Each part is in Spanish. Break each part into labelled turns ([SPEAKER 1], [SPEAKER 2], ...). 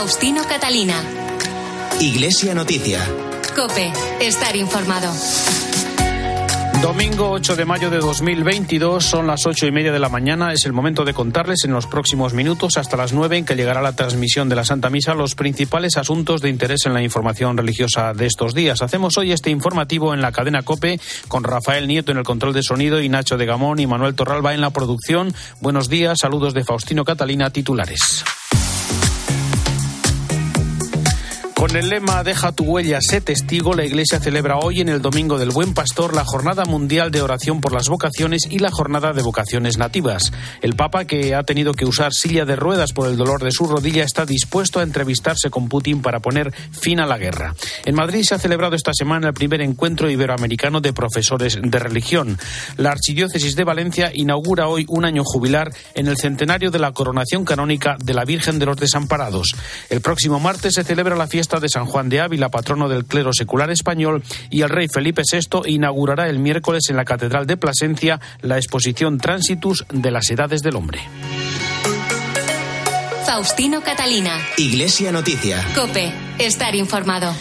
[SPEAKER 1] Faustino Catalina.
[SPEAKER 2] Iglesia Noticia.
[SPEAKER 1] Cope, estar informado.
[SPEAKER 3] Domingo 8 de mayo de 2022, son las ocho y media de la mañana. Es el momento de contarles en los próximos minutos, hasta las nueve, en que llegará la transmisión de la Santa Misa, los principales asuntos de interés en la información religiosa de estos días. Hacemos hoy este informativo en la cadena Cope con Rafael Nieto en el control de sonido y Nacho de Gamón y Manuel Torralba en la producción. Buenos días, saludos de Faustino Catalina, titulares. Con el lema Deja tu huella, sé testigo, la Iglesia celebra hoy en el Domingo del Buen Pastor la Jornada Mundial de Oración por las Vocaciones y la Jornada de Vocaciones Nativas. El Papa, que ha tenido que usar silla de ruedas por el dolor de su rodilla, está dispuesto a entrevistarse con Putin para poner fin a la guerra. En Madrid se ha celebrado esta semana el primer encuentro iberoamericano de profesores de religión. La Archidiócesis de Valencia inaugura hoy un año jubilar en el centenario de la coronación canónica de la Virgen de los Desamparados. El próximo martes se celebra la fiesta de San Juan de Ávila, patrono del clero secular español, y el rey Felipe VI inaugurará el miércoles en la Catedral de Plasencia la exposición Transitus de las Edades del Hombre.
[SPEAKER 1] Faustino Catalina.
[SPEAKER 2] Iglesia Noticia.
[SPEAKER 1] Cope, estar informado.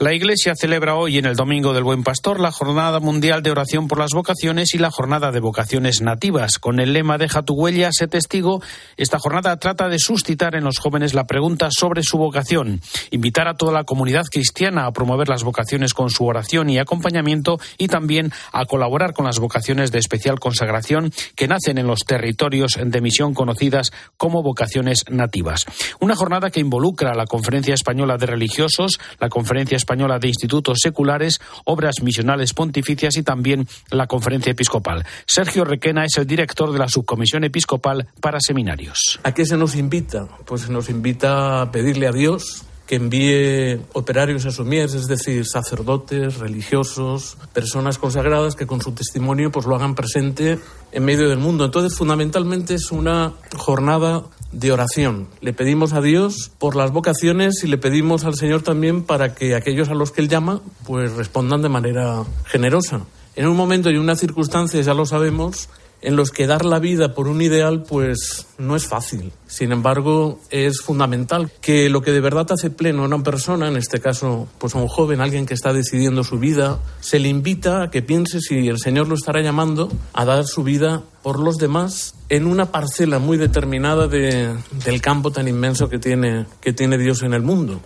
[SPEAKER 3] La Iglesia celebra hoy en el Domingo del Buen Pastor la Jornada Mundial de Oración por las Vocaciones y la Jornada de Vocaciones Nativas. Con el lema Deja tu huella, sé testigo, esta jornada trata de suscitar en los jóvenes la pregunta sobre su vocación, invitar a toda la comunidad cristiana a promover las vocaciones con su oración y acompañamiento y también a colaborar con las vocaciones de especial consagración que nacen en los territorios de misión conocidas como vocaciones nativas. Una jornada que involucra a la Conferencia Española de Religiosos, la Conferencia Española de Institutos Seculares, Obras Misionales Pontificias y también la Conferencia Episcopal. Sergio Requena es el director de la Subcomisión Episcopal para Seminarios.
[SPEAKER 4] ¿A qué se nos invita? Pues se nos invita a pedirle a Dios que envíe operarios a su mies, es decir, sacerdotes, religiosos, personas consagradas que con su testimonio pues lo hagan presente en medio del mundo. Entonces, fundamentalmente es una jornada de oración. Le pedimos a Dios por las vocaciones y le pedimos al Señor también para que aquellos a los que Él llama pues respondan de manera generosa. En un momento y una circunstancia, ya lo sabemos, en los que dar la vida por un ideal pues no es fácil. Sin embargo, es fundamental que lo que de verdad hace pleno a una persona, en este caso pues a un joven, alguien que está decidiendo su vida, se le invita a que piense si el Señor lo estará llamando a dar su vida por los demás en una parcela muy determinada de, del campo tan inmenso que tiene, que tiene Dios en el mundo.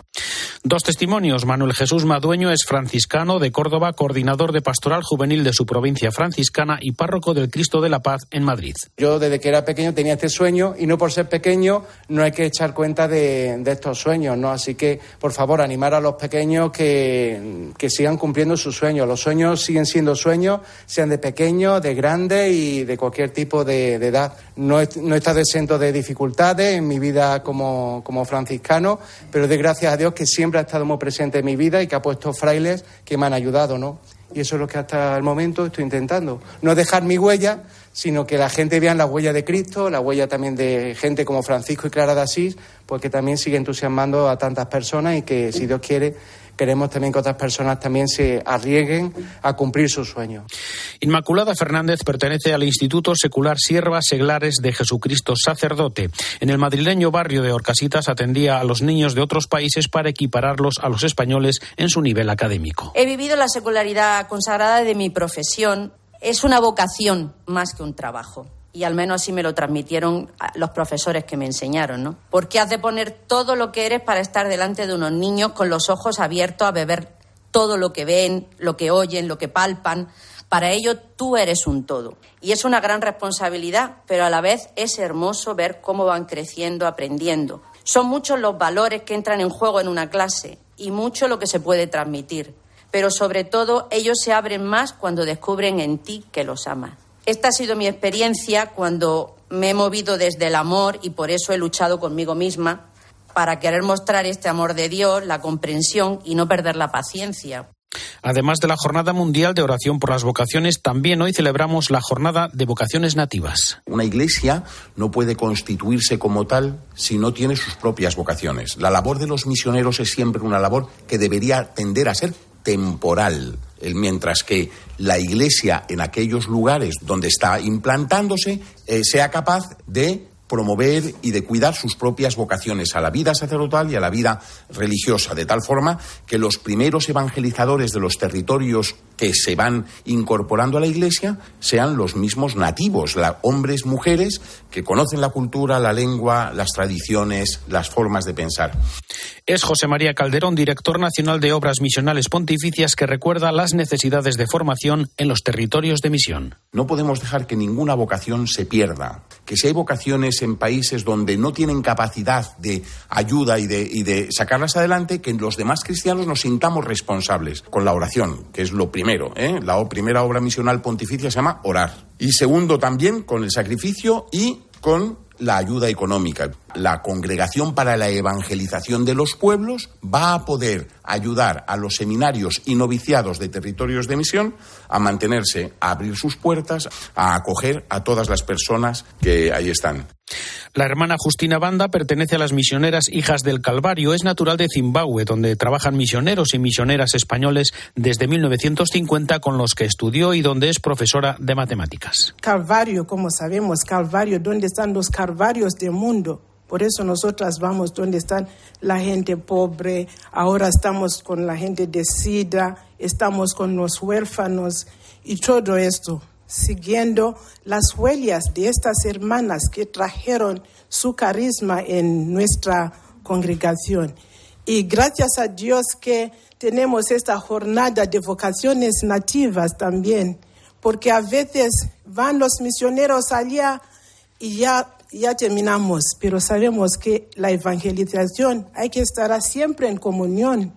[SPEAKER 3] Dos testimonios. Manuel Jesús Madueño es franciscano de Córdoba, coordinador de pastoral juvenil de su provincia franciscana y párroco del Cristo de la Paz en Madrid.
[SPEAKER 5] Yo desde que era pequeño tenía este sueño y no por ser pequeño no hay que echar cuenta de, de estos sueños, ¿no? Así que, por favor, animar a los pequeños que, que sigan cumpliendo sus sueños. Los sueños siguen siendo sueños, sean de pequeños, de grandes y de cualquier tipo de, de edad. No no he estado exento de dificultades en mi vida como, como franciscano, pero de gracias a Dios que siempre ha estado muy presente en mi vida y que ha puesto frailes que me han ayudado, ¿no? Y eso es lo que hasta el momento estoy intentando. No dejar mi huella, sino que la gente vea la huella de Cristo, la huella también de gente como Francisco y Clara de Asís, pues que también sigue entusiasmando a tantas personas y que, si Dios quiere, queremos también que otras personas también se arriesguen a cumplir sus sueños.
[SPEAKER 3] Inmaculada Fernández pertenece al Instituto Secular Siervas Seglares de Jesucristo Sacerdote. En el madrileño barrio de Orcasitas atendía a los niños de otros países para equipararlos a los españoles en su nivel académico.
[SPEAKER 6] He vivido la secularidad consagrada de mi profesión. Es una vocación más que un trabajo y al menos así me lo transmitieron los profesores que me enseñaron, ¿no? Porque has de poner todo lo que eres para estar delante de unos niños con los ojos abiertos a beber todo lo que ven, lo que oyen, lo que palpan. Para ello tú eres un todo. Y es una gran responsabilidad, pero a la vez es hermoso ver cómo van creciendo, aprendiendo. Son muchos los valores que entran en juego en una clase y mucho lo que se puede transmitir. Pero sobre todo ellos se abren más cuando descubren en ti que los amas. Esta ha sido mi experiencia cuando me he movido desde el amor y por eso he luchado conmigo misma para querer mostrar este amor de Dios, la comprensión y no perder la paciencia.
[SPEAKER 3] Además de la Jornada Mundial de Oración por las Vocaciones, también hoy celebramos la Jornada de Vocaciones Nativas.
[SPEAKER 7] Una iglesia no puede constituirse como tal si no tiene sus propias vocaciones. La labor de los misioneros es siempre una labor que debería tender a ser temporal, mientras que la Iglesia en aquellos lugares donde está implantándose eh, sea capaz de promover y de cuidar sus propias vocaciones a la vida sacerdotal y a la vida religiosa, de tal forma que los primeros evangelizadores de los territorios que se van incorporando a la Iglesia sean los mismos nativos, hombres, mujeres que conocen la cultura, la lengua, las tradiciones, las formas de pensar.
[SPEAKER 3] Es José María Calderón, director nacional de Obras Misionales Pontificias, que recuerda las necesidades de formación en los territorios de misión.
[SPEAKER 7] No podemos dejar que ninguna vocación se pierda, que si hay vocaciones en países donde no tienen capacidad de ayuda y de, sacarlas adelante, que los demás cristianos nos sintamos responsables con la oración, que es lo primero. ¿eh? La primera obra misional pontificia se llama orar. Y segundo, también con el sacrificio y con la ayuda económica. La Congregación para la Evangelización de los Pueblos va a poder ayudar a los seminarios y noviciados de territorios de misión a mantenerse, a abrir sus puertas, a acoger a todas las personas que ahí están.
[SPEAKER 3] La hermana Justina Banda pertenece a las misioneras Hijas del Calvario. Es natural de Zimbabue, donde trabajan misioneros y misioneras españoles desde 1950 con los que estudió y donde es profesora de matemáticas.
[SPEAKER 8] Calvario, como sabemos, Calvario, ¿dónde están los Calvarios del mundo? Por eso nosotras vamos donde están la gente pobre, ahora estamos con la gente de SIDA, estamos con los huérfanos y todo esto, siguiendo las huellas de estas hermanas que trajeron su carisma en nuestra congregación. Y gracias a Dios que tenemos esta jornada de vocaciones nativas también, porque a veces van los misioneros allá y ya ya terminamos, pero sabemos que la evangelización hay que estar siempre en comunión.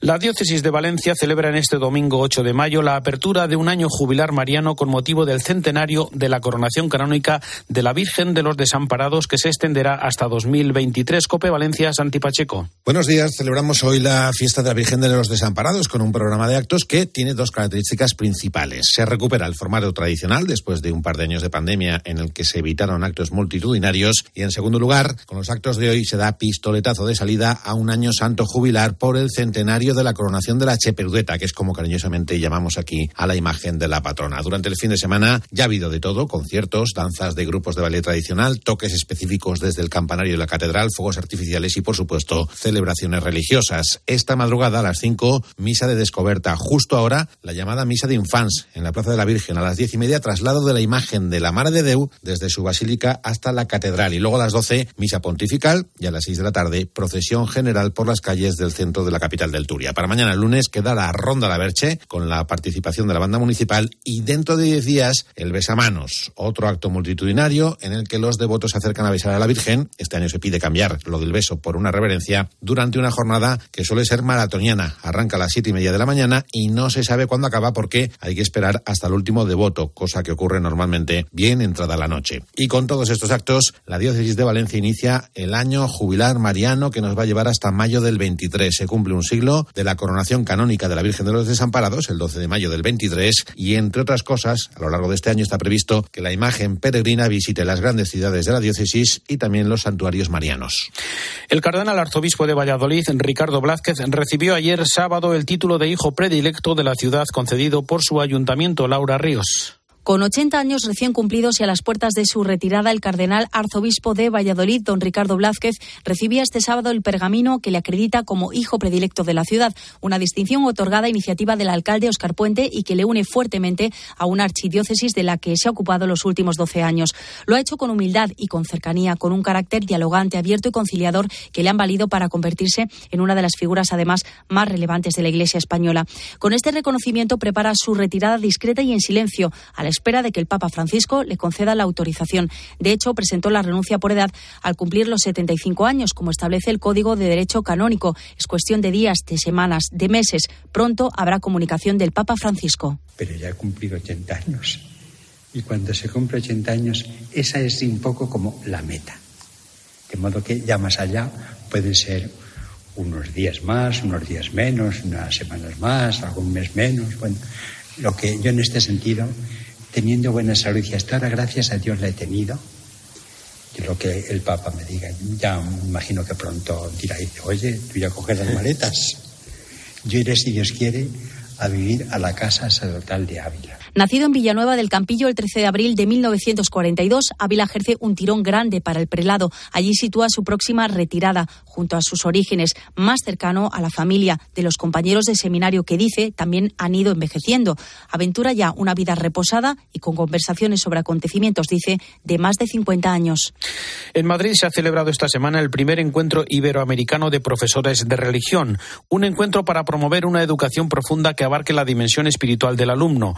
[SPEAKER 3] La diócesis de Valencia celebra en este domingo 8 de mayo la apertura de un año jubilar mariano con motivo del centenario de la coronación canónica de la Virgen de los Desamparados que se extenderá hasta 2023. Cope Valencia, Santi Pacheco.
[SPEAKER 9] Buenos días. Celebramos hoy la fiesta de la Virgen de los Desamparados con un programa de actos que tiene dos características principales. Se recupera el formato tradicional después de un par de años de pandemia en el que se evitaron actos multitudinarios y en segundo lugar, con los actos de hoy se da pistoletazo de salida a un año santo jubilar por el centenario de la coronación de la Cheperudeta, que es como cariñosamente llamamos aquí a la imagen de la patrona. Durante el fin de semana ya ha habido de todo, conciertos, danzas de grupos de ballet tradicional, toques específicos desde el campanario de la catedral, fuegos artificiales y, por supuesto, celebraciones religiosas. Esta madrugada a las 5, misa de descoberta. Justo ahora, la llamada misa de infans en la Plaza de la Virgen. A las diez y media, traslado de la imagen de la Mare de Deu desde su basílica hasta la catedral. Y luego a las 12, misa pontifical y a las 6 de la tarde, procesión general por las calles del centro de la capital del Tour. Para mañana, el lunes, queda la Ronda La Verche con la participación de la banda municipal y dentro de 10 días el Besamanos, otro acto multitudinario en el que los devotos se acercan a besar a la Virgen. Este año se pide cambiar lo del beso por una reverencia durante una jornada que suele ser maratoniana. Arranca a las siete y media de la mañana y no se sabe cuándo acaba porque hay que esperar hasta el último devoto, cosa que ocurre normalmente bien entrada la noche. Y con todos estos actos, la diócesis de Valencia inicia el año jubilar mariano que nos va a llevar hasta mayo del 23. Se cumple un siglo de la coronación canónica de la Virgen de los Desamparados, el 12 de mayo del 23, y entre otras cosas, a lo largo de este año está previsto que la imagen peregrina visite las grandes ciudades de la diócesis y también los santuarios marianos.
[SPEAKER 3] El cardenal arzobispo de Valladolid, Ricardo Blázquez, recibió ayer sábado el título de hijo predilecto de la ciudad concedido por su ayuntamiento, Laura Ríos.
[SPEAKER 10] Con 80 años recién cumplidos y a las puertas de su retirada, el cardenal arzobispo de Valladolid, don Ricardo Blázquez, recibía este sábado el pergamino que le acredita como hijo predilecto de la ciudad, una distinción otorgada a iniciativa del alcalde Oscar Puente y que le une fuertemente a una archidiócesis de la que se ha ocupado los últimos 12 años. Lo ha hecho con humildad y con cercanía, con un carácter dialogante, abierto y conciliador que le han valido para convertirse en una de las figuras, además, más relevantes de la Iglesia española. Con este reconocimiento prepara su retirada discreta y en silencio, a la espera de que el Papa Francisco le conceda la autorización. De hecho, presentó la renuncia por edad al cumplir los 75 años, como establece el Código de Derecho Canónico. Es cuestión de días, de semanas, de meses. Pronto habrá comunicación del Papa Francisco.
[SPEAKER 11] Pero ya ha cumplido 80 años. Y cuando se cumple 80 años, esa es un poco como la meta. De modo que ya más allá pueden ser unos días más, unos días menos, unas semanas más, algún mes menos. Bueno, lo que yo en este sentido teniendo buena salud y hasta ahora, gracias a Dios, la he tenido. Y lo que el Papa me diga, ya imagino que pronto dirá, oye, tú ya coges las maletas. Yo iré, si Dios quiere, a vivir a la casa sacerdotal de Ávila.
[SPEAKER 10] Nacido en Villanueva del Campillo el 13 de abril de 1942, Ávila ejerce un tirón grande para el prelado. Allí sitúa su próxima retirada, junto a sus orígenes, más cercano a la familia de los compañeros de seminario que dice también han ido envejeciendo. Aventura ya una vida reposada y con conversaciones sobre acontecimientos, dice, de más de 50 años.
[SPEAKER 3] En Madrid se ha celebrado esta semana el primer encuentro iberoamericano de profesores de religión, un encuentro para promover una educación profunda que abarque la dimensión espiritual del alumno,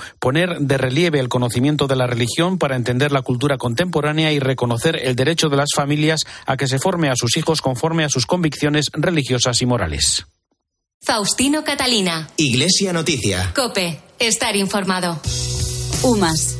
[SPEAKER 3] poner de relieve el conocimiento de la religión para entender la cultura contemporánea y reconocer el derecho de las familias a que se forme a sus hijos conforme a sus convicciones religiosas y morales.
[SPEAKER 1] Faustino Catalina.
[SPEAKER 2] Iglesia Noticia.
[SPEAKER 1] Cope. Estar informado.
[SPEAKER 12] UMAS.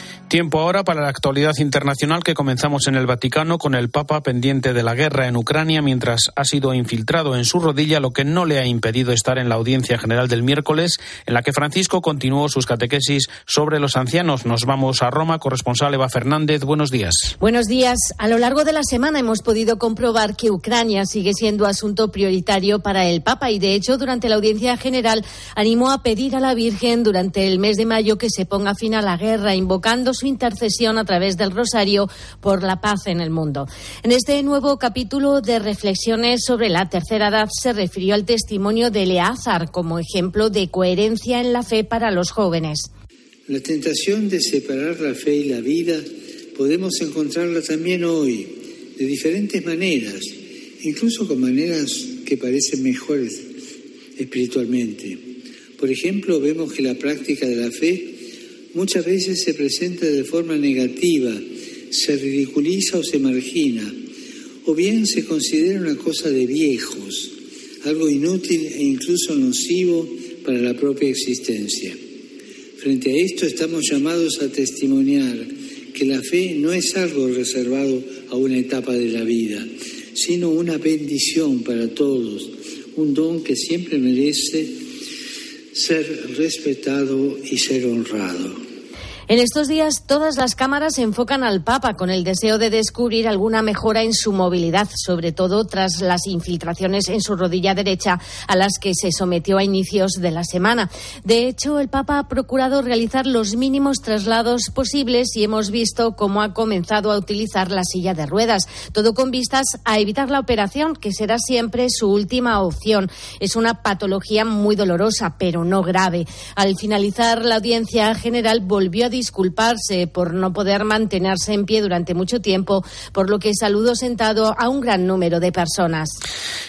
[SPEAKER 3] Tiempo ahora para la actualidad internacional que comenzamos en el Vaticano con el Papa pendiente de la guerra en Ucrania mientras ha sido infiltrado en su rodilla, lo que no le ha impedido estar en la audiencia general del miércoles, en la que Francisco continuó sus catequesis sobre los ancianos. Nos vamos a Roma, corresponsal Eva Fernández. Buenos días.
[SPEAKER 13] Buenos días. A lo largo de la semana hemos podido comprobar que Ucrania sigue siendo asunto prioritario para el Papa y, de hecho, durante la audiencia general animó a pedir a la Virgen durante el mes de mayo que se ponga fin a la guerra, invocando su intercesión a través del Rosario por la paz en el mundo. En este nuevo capítulo de reflexiones sobre la tercera edad se refirió al testimonio de Eleazar como ejemplo de coherencia en la fe para los jóvenes.
[SPEAKER 14] La tentación de separar la fe y la vida podemos encontrarla también hoy, de diferentes maneras, incluso con maneras que parecen mejores espiritualmente. Por ejemplo, vemos que la práctica de la fe muchas veces se presenta de forma negativa, se ridiculiza o se margina, o bien se considera una cosa de viejos, algo inútil e incluso nocivo para la propia existencia. Frente a esto estamos llamados a testimoniar que la fe no es algo reservado a una etapa de la vida, sino una bendición para todos, un don que siempre merece ser respetado y ser honrado.
[SPEAKER 13] En estos días todas las cámaras enfocan al Papa con el deseo de descubrir alguna mejora en su movilidad, sobre todo tras las infiltraciones en su rodilla derecha a las que se sometió a inicios de la semana. De hecho, el Papa ha procurado realizar los mínimos traslados posibles y hemos visto cómo ha comenzado a utilizar la silla de ruedas, todo con vistas a evitar la operación, que será siempre su última opción. Es una patología muy dolorosa, pero no grave. Al finalizar la audiencia general volvió a disculparse por no poder mantenerse en pie durante mucho tiempo, por lo que saludó sentado a un gran número de personas.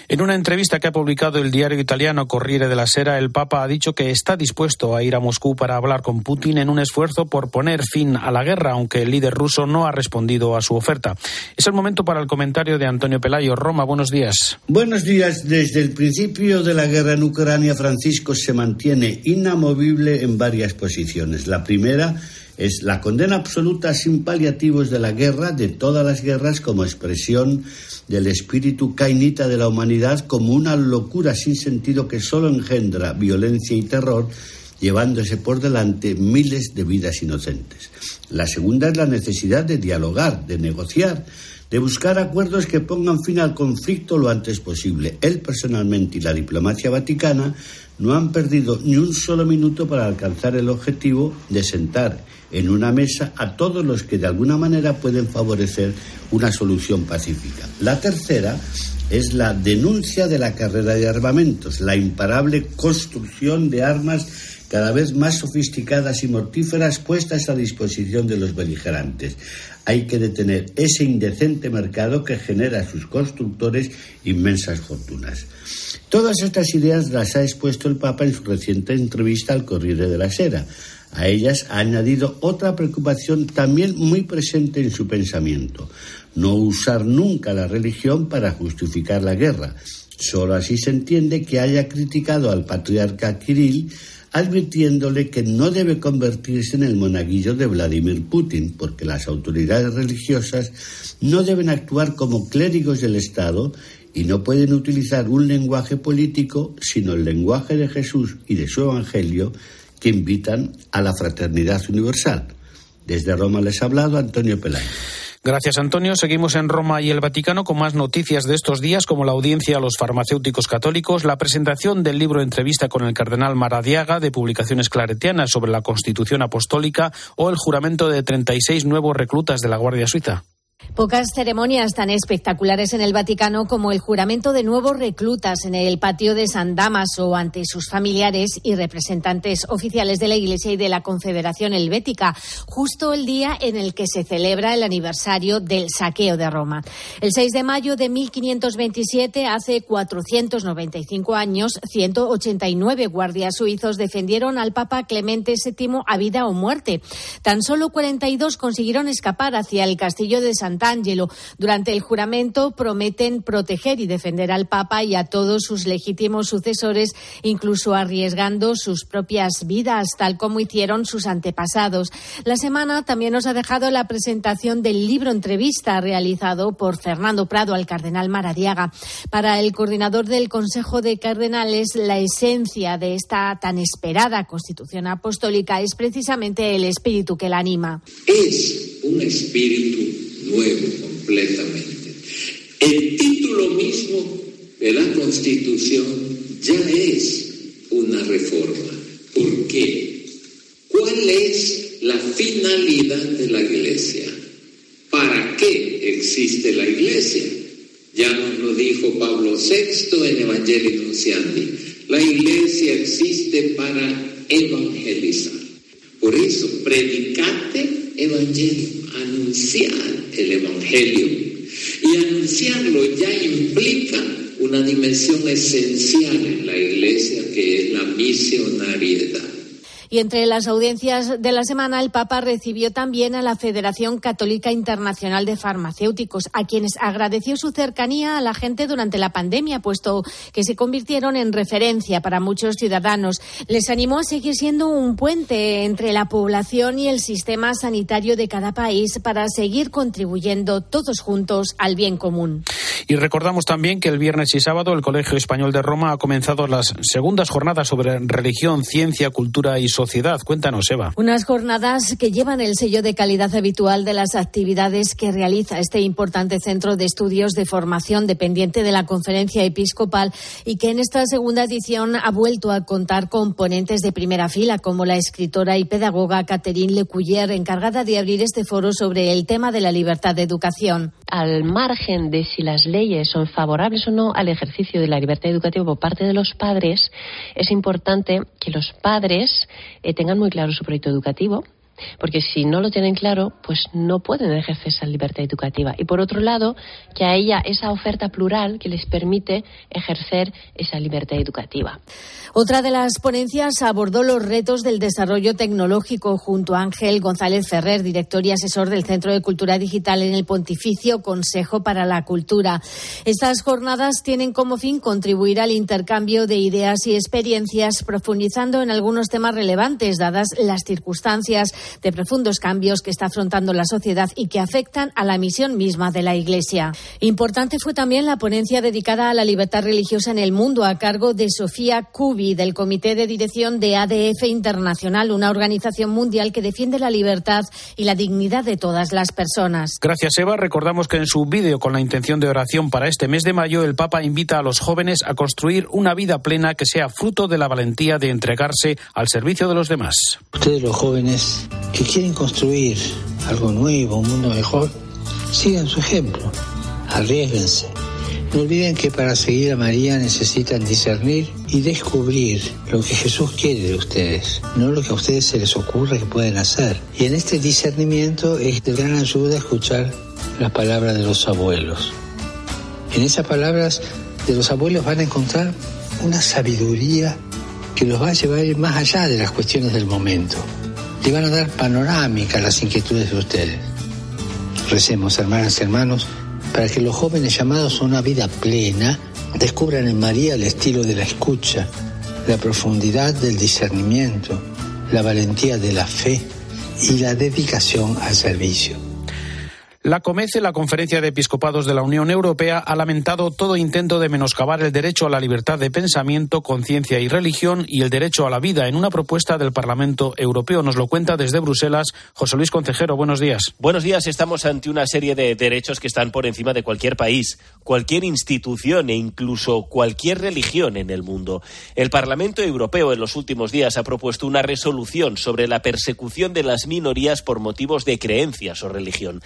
[SPEAKER 3] En una entrevista que ha publicado el diario italiano Corriere della Sera, el Papa ha dicho que está dispuesto a ir a Moscú para hablar con Putin en un esfuerzo por poner fin a la guerra, aunque el líder ruso no ha respondido a su oferta. Es el momento para el comentario de Antonio Pelayo. Roma, buenos días.
[SPEAKER 15] Buenos días. Desde el principio de la guerra en Ucrania, Francisco se mantiene inamovible en varias posiciones. La primera es la condena absoluta sin paliativos de la guerra, de todas las guerras, como expresión del espíritu cainita de la humanidad, como una locura sin sentido que solo engendra violencia y terror, llevándose por delante miles de vidas inocentes. La segunda es la necesidad de dialogar, de negociar, de buscar acuerdos que pongan fin al conflicto lo antes posible. Él personalmente y la diplomacia vaticana no han perdido ni un solo minuto para alcanzar el objetivo de sentar en una mesa a todos los que de alguna manera pueden favorecer una solución pacífica. La tercera es la denuncia de la carrera de armamentos, la imparable construcción de armas cada vez más sofisticadas y mortíferas puestas a disposición de los beligerantes. Hay que detener ese indecente mercado que genera a sus constructores inmensas fortunas. Todas estas ideas las ha expuesto el Papa en su reciente entrevista al Corriere de la Sera. A ellas ha añadido otra preocupación también muy presente en su pensamiento, no usar nunca la religión para justificar la guerra. Solo así se entiende que haya criticado al patriarca Kirill advirtiéndole que no debe convertirse en el monaguillo de Vladimir Putin, porque las autoridades religiosas no deben actuar como clérigos del Estado y no pueden utilizar un lenguaje político, sino el lenguaje de Jesús y de su Evangelio, que invitan a la fraternidad universal. Desde Roma les ha hablado Antonio Peláez.
[SPEAKER 3] Gracias, Antonio. Seguimos en Roma y el Vaticano con más noticias de estos días, como la audiencia a los farmacéuticos católicos, la presentación del libro Entrevista con el cardenal Maradiaga de publicaciones claretianas sobre la Constitución Apostólica o el juramento de 36 nuevos reclutas de la Guardia Suiza.
[SPEAKER 13] Pocas ceremonias tan espectaculares en el Vaticano como el juramento de nuevos reclutas en el patio de San Damaso ante sus familiares y representantes oficiales de la Iglesia y de la Confederación Helvética, justo el día en el que se celebra el aniversario del saqueo de Roma. El 6 de mayo de 1527, hace 495 años, 189 guardias suizos defendieron al Papa Clemente VII a vida o muerte. Tan solo 42 consiguieron escapar hacia el castillo de San Sant'Angelo. Durante el juramento prometen proteger y defender al Papa y a todos sus legítimos sucesores, incluso arriesgando sus propias vidas, tal como hicieron sus antepasados. La semana también nos ha dejado la presentación del libro entrevista realizado por Fernando Prado al cardenal Maradiaga. Para el coordinador del Consejo de Cardenales, la esencia de esta tan esperada Constitución Apostólica es precisamente el espíritu que la anima.
[SPEAKER 16] Es un espíritu completamente. El título mismo de la Constitución ya es una reforma. ¿Por qué? ¿Cuál es la finalidad de la Iglesia? ¿Para qué existe la Iglesia? Ya nos lo dijo Pablo VI en Evangelii Nunciandi. La Iglesia existe para evangelizar. Por eso, predicate evangelio, anunciar el Evangelio. Y anunciarlo ya implica una dimensión esencial en la Iglesia que es la misionariedad.
[SPEAKER 13] Y entre las audiencias de la semana, el Papa recibió también a la Federación Católica Internacional de Farmacéuticos, a quienes agradeció su cercanía a la gente durante la pandemia, puesto que se convirtieron en referencia para muchos ciudadanos. Les animó a seguir siendo un puente entre la población y el sistema sanitario de cada país para seguir contribuyendo todos juntos al bien común.
[SPEAKER 3] Y recordamos también que el viernes y sábado el Colegio Español de Roma ha comenzado las segundas jornadas sobre religión, ciencia, cultura y sociedad sociedad. Cuéntanos, Eva.
[SPEAKER 13] Unas jornadas que llevan el sello de calidad habitual de las actividades que realiza este importante centro de estudios de formación dependiente de la Conferencia Episcopal y que en esta segunda edición ha vuelto a contar con ponentes de primera fila como la escritora y pedagoga Catherine Lecuyer, encargada de abrir este foro sobre el tema de la libertad de educación.
[SPEAKER 17] Al margen de si las leyes son favorables o no al ejercicio de la libertad educativa por parte de los padres, es importante que los padres eh, tengan muy claro su proyecto educativo, porque si no lo tienen claro, pues no pueden ejercer esa libertad educativa. Y por otro lado, que a ella esa oferta plural que les permite ejercer esa libertad educativa.
[SPEAKER 13] Otra de las ponencias abordó los retos del desarrollo tecnológico junto a Ángel González Ferrer, director y asesor del Centro de Cultura Digital en el Pontificio Consejo para la Cultura. Estas jornadas tienen como fin contribuir al intercambio de ideas y experiencias, profundizando en algunos temas relevantes, dadas las circunstancias de profundos cambios que está afrontando la sociedad y que afectan a la misión misma de la Iglesia. Importante fue también la ponencia dedicada a la libertad religiosa en el mundo a cargo de Sofía Cubi del Comité de Dirección de ADF Internacional, una organización mundial que defiende la libertad y la dignidad de todas las personas.
[SPEAKER 3] Gracias, Eva. Recordamos que en su vídeo con la intención de oración para este mes de mayo, el Papa invita a los jóvenes a construir una vida plena que sea fruto de la valentía de entregarse al servicio de los demás.
[SPEAKER 18] Ustedes los jóvenes que quieren construir algo nuevo, un mundo mejor, sigan su ejemplo, arriesguense. No olviden que para seguir a María necesitan discernir y descubrir lo que Jesús quiere de ustedes, no lo que a ustedes se les ocurre que pueden hacer. Y en este discernimiento es de gran ayuda escuchar las palabras de los abuelos. En esas palabras de los abuelos van a encontrar una sabiduría que los va a llevar más allá de las cuestiones del momento le van a dar panorámica a las inquietudes de ustedes. Recemos, hermanas y hermanos, para que los jóvenes llamados a una vida plena descubran en María el estilo de la escucha, la profundidad del discernimiento, la valentía de la fe y la dedicación al servicio.
[SPEAKER 3] La COMECE, la Conferencia de Episcopados de la Unión Europea, ha lamentado todo intento de menoscabar el derecho a la libertad de pensamiento, conciencia y religión y el derecho a la vida en una propuesta del Parlamento Europeo. Nos lo cuenta desde Bruselas José Luis Concejero. Buenos días.
[SPEAKER 19] Buenos días. Estamos ante una serie de derechos que están por encima de cualquier país, cualquier institución e incluso cualquier religión en el mundo. El Parlamento Europeo en los últimos días ha propuesto una resolución sobre la persecución de las minorías por motivos de creencias o religión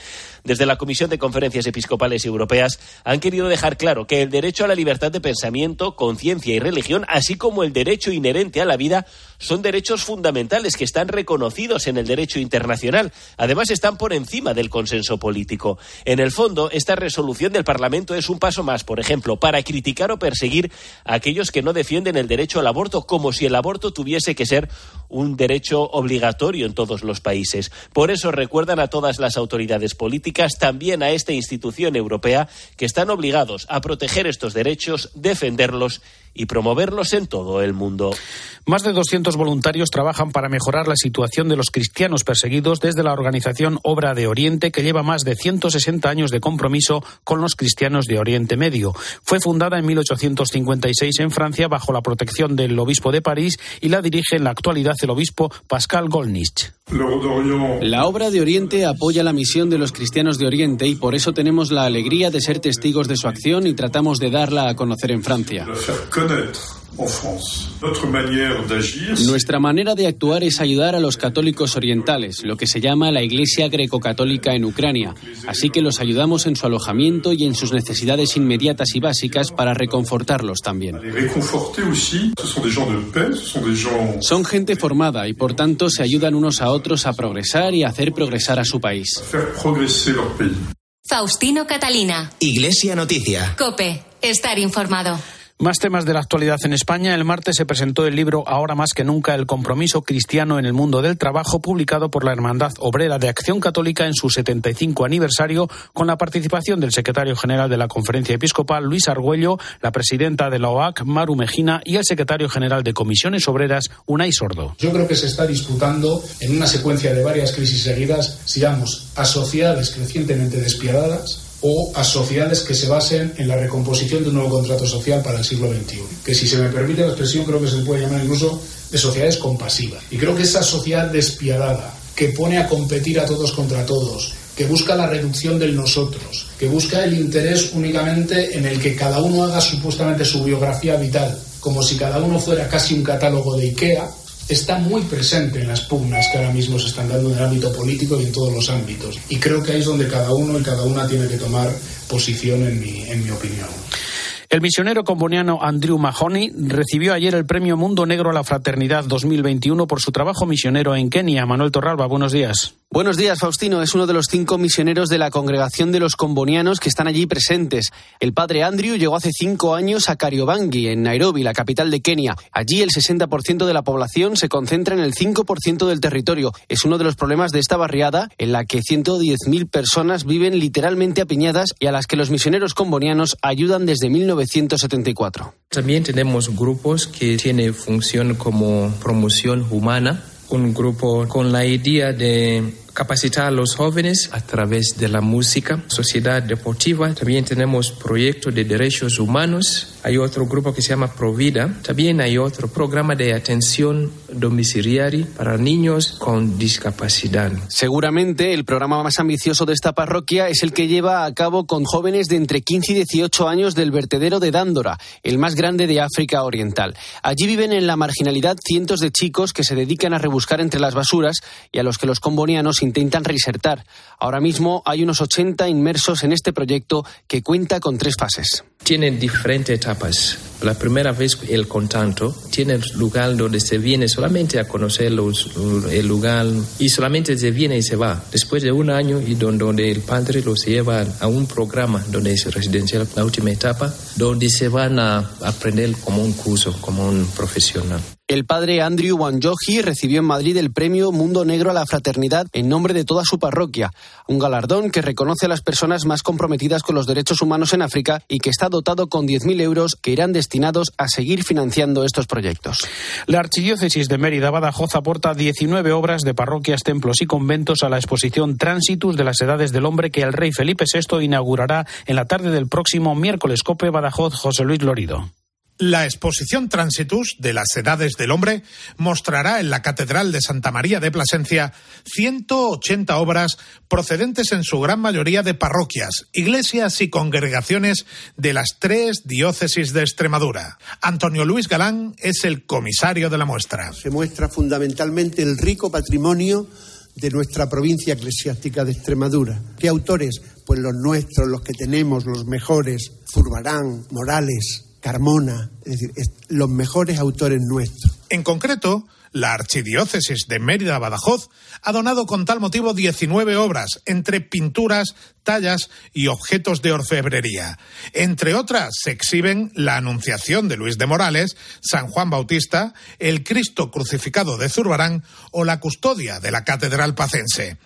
[SPEAKER 19] desde la Comisión de Conferencias Episcopales Europeas han querido dejar claro que el derecho a la libertad de pensamiento, conciencia y religión, así como el derecho inherente a la vida, son derechos fundamentales que están reconocidos en el derecho internacional. Además, están por encima del consenso político. En el fondo, esta resolución del Parlamento es un paso más, por ejemplo, para criticar o perseguir a aquellos que no defienden el derecho al aborto, como si el aborto tuviese que ser un derecho obligatorio en todos los países. Por eso recuerdan a todas las autoridades políticas, también a esta institución europea, que están obligados a proteger estos derechos, defenderlos y promoverlos en todo el mundo.
[SPEAKER 3] Más de 200 voluntarios trabajan para mejorar la situación de los cristianos perseguidos desde la organización Obra de Oriente, que lleva más de 160 años de compromiso con los cristianos de Oriente Medio. Fue fundada en 1856 en Francia bajo la protección del obispo de París y la dirige en la actualidad el obispo Pascal Golnich.
[SPEAKER 20] La Obra de Oriente apoya la misión de los cristianos de Oriente y por eso tenemos la alegría de ser testigos de su acción y tratamos de darla a conocer en Francia. Nuestra manera de actuar es ayudar a los católicos orientales, lo que se llama la Iglesia greco-católica en Ucrania. Así que los ayudamos en su alojamiento y en sus necesidades inmediatas y básicas para reconfortarlos también. Son gente formada y por tanto se ayudan unos a otros a progresar y a hacer progresar a su país.
[SPEAKER 1] Faustino Catalina.
[SPEAKER 2] Iglesia Noticia.
[SPEAKER 1] Cope. Estar informado.
[SPEAKER 3] Más temas de la actualidad en España. El martes se presentó el libro Ahora más que nunca, el compromiso cristiano en el mundo del trabajo, publicado por la Hermandad Obrera de Acción Católica en su 75 aniversario, con la participación del secretario general de la Conferencia Episcopal, Luis Argüello, la presidenta de la OAC, Maru Mejina, y el secretario general de Comisiones Obreras, Unai Sordo.
[SPEAKER 21] Yo creo que se está disputando en una secuencia de varias crisis seguidas, sigamos a sociedades crecientemente despiadadas o a sociedades que se basen en la recomposición de un nuevo contrato social para el siglo XXI. Que si se me permite la expresión, creo que se puede llamar incluso de sociedades compasivas. Y creo que esa sociedad despiadada, que pone a competir a todos contra todos, que busca la reducción del nosotros, que busca el interés únicamente en el que cada uno haga supuestamente su biografía vital, como si cada uno fuera casi un catálogo de IKEA, está muy presente en las pugnas que ahora mismo se están dando en el ámbito político y en todos los ámbitos. Y creo que ahí es donde cada uno y cada una tiene que tomar posición, en mi, en mi opinión.
[SPEAKER 3] El misionero comboniano Andrew Mahoney recibió ayer el Premio Mundo Negro a la Fraternidad 2021 por su trabajo misionero en Kenia. Manuel Torralba, buenos días.
[SPEAKER 20] Buenos días, Faustino. Es uno de los cinco misioneros de la congregación de los combonianos que están allí presentes. El padre Andrew llegó hace cinco años a Kariobangi, en Nairobi, la capital de Kenia. Allí el 60% de la población se concentra en el 5% del territorio. Es uno de los problemas de esta barriada en la que 110.000 personas viven literalmente apiñadas y a las que los misioneros combonianos ayudan desde 1974.
[SPEAKER 22] También tenemos grupos que tienen función como promoción humana un grupo con la idea de capacitar a los jóvenes a través de la música, sociedad deportiva. También tenemos proyectos de derechos humanos. Hay otro grupo que se llama Provida. También hay otro programa de atención domiciliaria para niños con discapacidad.
[SPEAKER 20] Seguramente el programa más ambicioso de esta parroquia es el que lleva a cabo con jóvenes de entre 15 y 18 años del vertedero de Dándora, el más grande de África Oriental. Allí viven en la marginalidad cientos de chicos que se dedican a rebuscar entre las basuras y a los que los combonianos intentan reinsertar. Ahora mismo hay unos 80 inmersos en este proyecto que cuenta con tres fases.
[SPEAKER 22] Tiene diferentes etapas. La primera vez el contacto tiene lugar donde se viene solamente a conocer el lugar y solamente se viene y se va. Después de un año y donde, el padre los lleva a un programa donde es residencial, la última etapa, donde se van a aprender como un curso, como un profesional.
[SPEAKER 20] El padre Andrew Wanjohi recibió en Madrid el premio Mundo Negro a la Fraternidad en nombre de toda su parroquia, un galardón que reconoce a las personas más comprometidas con los derechos humanos en África y que está dotado con 10.000 euros que irán destinados a seguir financiando estos proyectos.
[SPEAKER 3] La Archidiócesis de Mérida Badajoz aporta 19 obras de parroquias, templos y conventos a la exposición Tránsitus de las Edades del Hombre que el rey Felipe VI inaugurará en la tarde del próximo miércoles Cope Badajoz José Luis Lorido.
[SPEAKER 23] La exposición Transitus de las Edades del Hombre mostrará en la Catedral de Santa María de Plasencia 180 obras procedentes en su gran mayoría de parroquias, iglesias y congregaciones de las tres diócesis de Extremadura. Antonio Luis Galán es el comisario de la muestra.
[SPEAKER 24] Se muestra fundamentalmente el rico patrimonio de nuestra provincia eclesiástica de Extremadura. ¿Qué autores? Pues los nuestros, los que tenemos, los mejores, Zurbarán, Morales, Carmona, es decir, los mejores autores nuestros.
[SPEAKER 23] En concreto, la Archidiócesis de Mérida Badajoz ha donado con tal motivo 19 obras, entre pinturas, tallas y objetos de orfebrería. Entre otras, se exhiben la Anunciación de Luis de Morales, San Juan Bautista, el Cristo crucificado de Zurbarán o la custodia de la Catedral Pacense.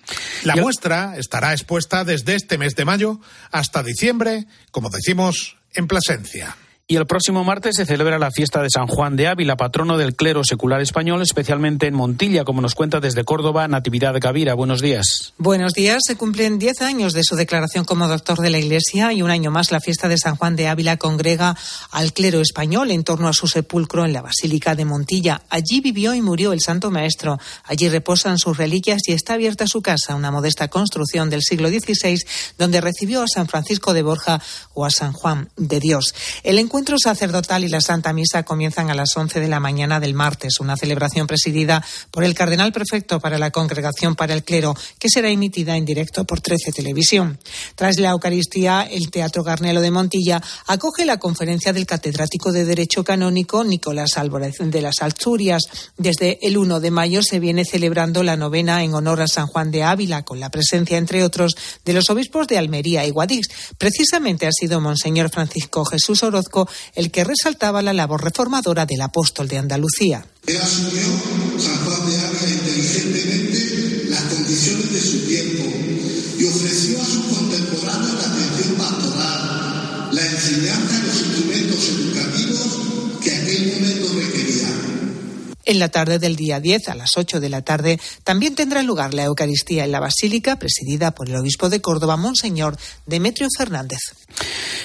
[SPEAKER 23] La muestra estará expuesta desde este mes de mayo hasta diciembre, como decimos, en Plasencia.
[SPEAKER 3] Y el próximo martes se celebra la fiesta de San Juan de Ávila, patrono del clero secular español, especialmente en Montilla, como nos cuenta desde Córdoba Natividad Gavira. Buenos días.
[SPEAKER 25] Buenos días. Se cumplen diez años de su declaración como doctor de la Iglesia y un año más la fiesta de San Juan de Ávila congrega al clero español en torno a su sepulcro en la Basílica de Montilla. Allí vivió y murió el Santo Maestro. Allí reposan sus reliquias y está abierta su casa, una modesta construcción del siglo XVI, donde recibió a San Francisco de Borja o a San Juan de Dios. El encuentro encuentro sacerdotal y la Santa Misa comienzan a las 11 de la mañana del martes, una celebración presidida por el cardenal prefecto para la Congregación para el Clero, que será emitida en directo por 13 Televisión. Tras la Eucaristía, el Teatro Garnelo de Montilla acoge la conferencia del catedrático de Derecho Canónico Nicolás Álvarez de las Asturias. Desde el 1 de mayo se viene celebrando la novena en honor a San Juan de Ávila, con la presencia, entre otros, de los obispos de Almería y Guadix. Precisamente ha sido Monseñor Francisco Jesús Orozco el que resaltaba la labor reformadora del apóstol de Andalucía.
[SPEAKER 26] Asumió San Juan de Ávila inteligentemente las condiciones de su tiempo
[SPEAKER 25] En la tarde del día 10 a las 8 de la tarde también tendrá lugar la Eucaristía en la Basílica, presidida por el obispo de Córdoba, Monseñor Demetrio Fernández.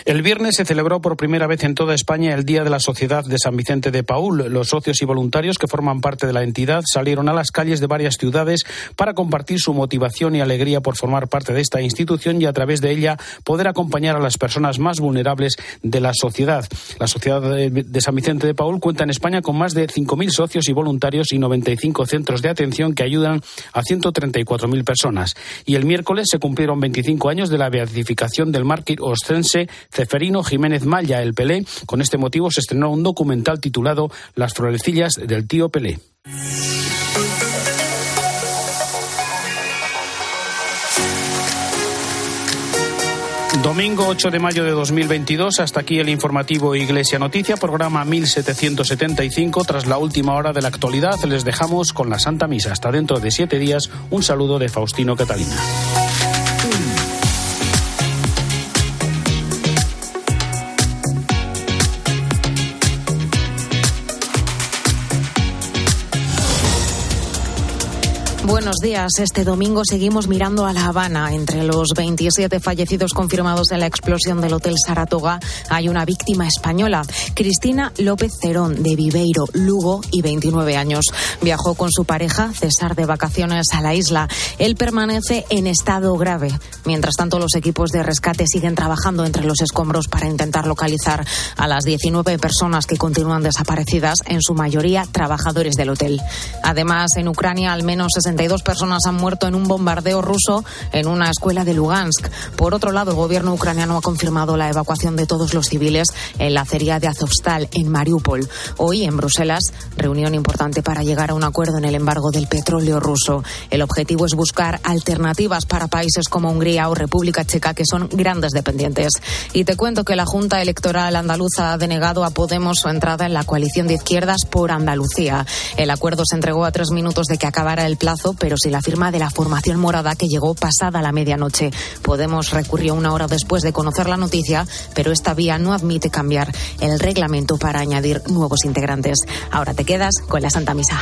[SPEAKER 3] El viernes se celebró por primera vez en toda España el Día de la Sociedad de San Vicente de Paul. Los socios y voluntarios que forman parte de la entidad salieron a las calles de varias ciudades para compartir su motivación y alegría por formar parte de esta institución y a través de ella poder acompañar a las personas más vulnerables de la sociedad. La Sociedad de San Vicente de Paul cuenta en España con más de 5.000 socios y voluntarios y 95 centros de atención que ayudan a 134.000 personas. Y el miércoles se cumplieron 25 años de la beatificación del mártir ostrense Ceferino Jiménez Maya, el Pelé. Con este motivo se estrenó un documental titulado Las florecillas del tío Pelé. Domingo 8 de mayo de 2022, hasta aquí el informativo Iglesia Noticia, programa 1775. Tras la última hora de la actualidad, les dejamos con la Santa Misa. Hasta dentro de siete días, un saludo de Faustino Catalina.
[SPEAKER 27] Días. Este domingo seguimos mirando a La Habana. Entre los 27 fallecidos confirmados en la explosión del Hotel Saratoga hay una víctima española, Cristina López Cerón, de Viveiro, Lugo, y 29 años. Viajó con su pareja, César, de vacaciones a la isla. Él permanece en estado grave. Mientras tanto, los equipos de rescate siguen trabajando entre los escombros para intentar localizar a las 19 personas que continúan desaparecidas, en su mayoría trabajadores del hotel. Además, en Ucrania, al menos 60 62 personas han muerto en un bombardeo ruso en una escuela de Lugansk. Por otro lado, el gobierno ucraniano ha confirmado la evacuación de todos los civiles en la acería de Azovstal, en Mariupol. Hoy, en Bruselas, reunión importante para llegar a un acuerdo en el embargo del petróleo ruso. El objetivo es buscar alternativas para países como Hungría o República Checa, que son grandes dependientes. Y te cuento que la Junta Electoral andaluza ha denegado a Podemos su entrada en la coalición de izquierdas por Andalucía. El acuerdo se entregó a tres minutos de que acabara el plazo, pero sin la firma de la formación morada que llegó pasada la medianoche. Podemos recurrió una hora después de conocer la noticia, pero esta vía no admite cambiar el reglamento para añadir nuevos integrantes. Ahora te quedas con la Santa Misa.